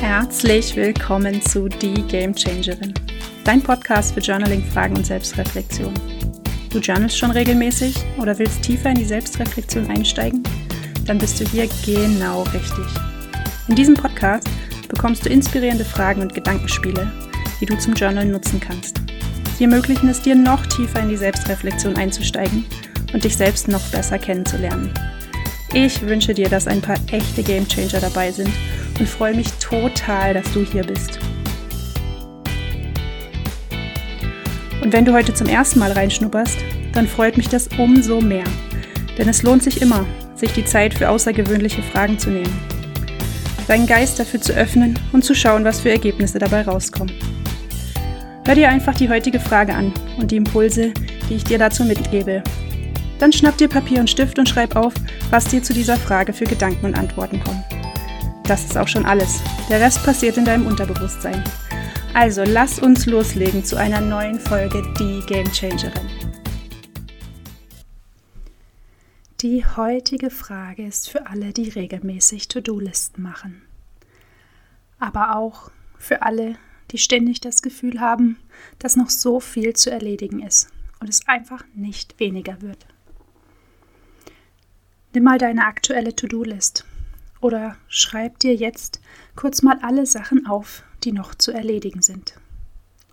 Herzlich willkommen zu Die Game Changerin, dein Podcast für Journaling, Fragen und Selbstreflexion. Du journalst schon regelmäßig oder willst tiefer in die Selbstreflexion einsteigen? Dann bist du hier genau richtig. In diesem Podcast bekommst du inspirierende Fragen und Gedankenspiele, die du zum Journal nutzen kannst. Sie ermöglichen es dir, noch tiefer in die Selbstreflexion einzusteigen und dich selbst noch besser kennenzulernen. Ich wünsche dir, dass ein paar echte Gamechanger dabei sind und freue mich total, dass du hier bist. Und wenn du heute zum ersten Mal reinschnupperst, dann freut mich das umso mehr. Denn es lohnt sich immer, sich die Zeit für außergewöhnliche Fragen zu nehmen. Deinen Geist dafür zu öffnen und zu schauen, was für Ergebnisse dabei rauskommen. Hör dir einfach die heutige Frage an und die Impulse, die ich dir dazu mitgebe. Dann schnapp dir Papier und Stift und schreib auf, was dir zu dieser Frage für Gedanken und Antworten kommen. Das ist auch schon alles. Der Rest passiert in deinem Unterbewusstsein. Also lass uns loslegen zu einer neuen Folge Die Game Changerin. Die heutige Frage ist für alle, die regelmäßig To-Do-Listen machen. Aber auch für alle, die ständig das Gefühl haben, dass noch so viel zu erledigen ist und es einfach nicht weniger wird. Nimm mal deine aktuelle To-Do-List oder schreib dir jetzt kurz mal alle Sachen auf, die noch zu erledigen sind.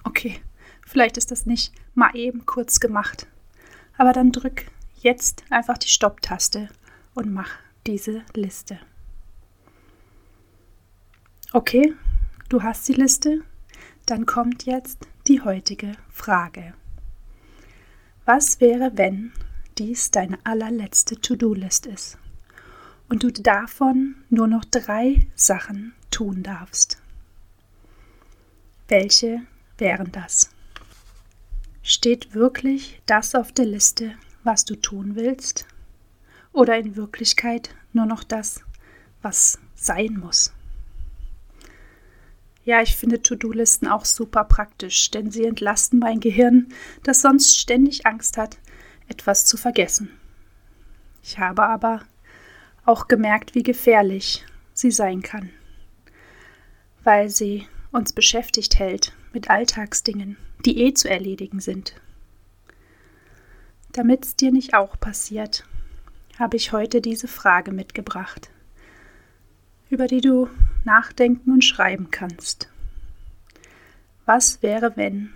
Okay, vielleicht ist das nicht mal eben kurz gemacht, aber dann drück jetzt einfach die Stopp-Taste und mach diese Liste. Okay, du hast die Liste, dann kommt jetzt die heutige Frage. Was wäre, wenn dies deine allerletzte To-Do-List ist und du davon nur noch drei Sachen tun darfst. Welche wären das? Steht wirklich das auf der Liste, was du tun willst? Oder in Wirklichkeit nur noch das, was sein muss? Ja, ich finde To-Do-Listen auch super praktisch, denn sie entlasten mein Gehirn, das sonst ständig Angst hat, etwas zu vergessen. Ich habe aber auch gemerkt, wie gefährlich sie sein kann, weil sie uns beschäftigt hält mit Alltagsdingen, die eh zu erledigen sind. Damit es dir nicht auch passiert, habe ich heute diese Frage mitgebracht, über die du nachdenken und schreiben kannst. Was wäre, wenn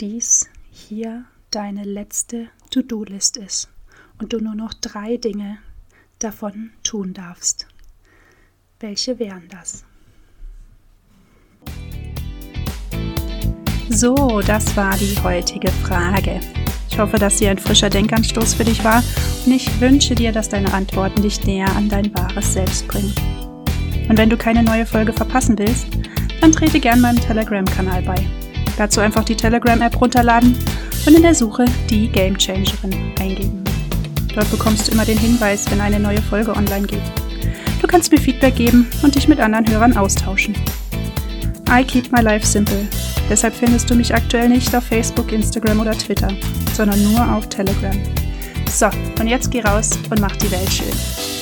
dies hier deine letzte To-Do-List ist und du nur noch drei Dinge davon tun darfst. Welche wären das? So, das war die heutige Frage. Ich hoffe, dass sie ein frischer Denkanstoß für dich war und ich wünsche dir, dass deine Antworten dich näher an dein wahres Selbst bringen. Und wenn du keine neue Folge verpassen willst, dann trete gern meinem Telegram-Kanal bei. Dazu einfach die Telegram-App runterladen und in der Suche die Game Changerin eingeben. Dort bekommst du immer den Hinweis, wenn eine neue Folge online geht. Du kannst mir Feedback geben und dich mit anderen Hörern austauschen. I keep my life simple. Deshalb findest du mich aktuell nicht auf Facebook, Instagram oder Twitter, sondern nur auf Telegram. So, und jetzt geh raus und mach die Welt schön.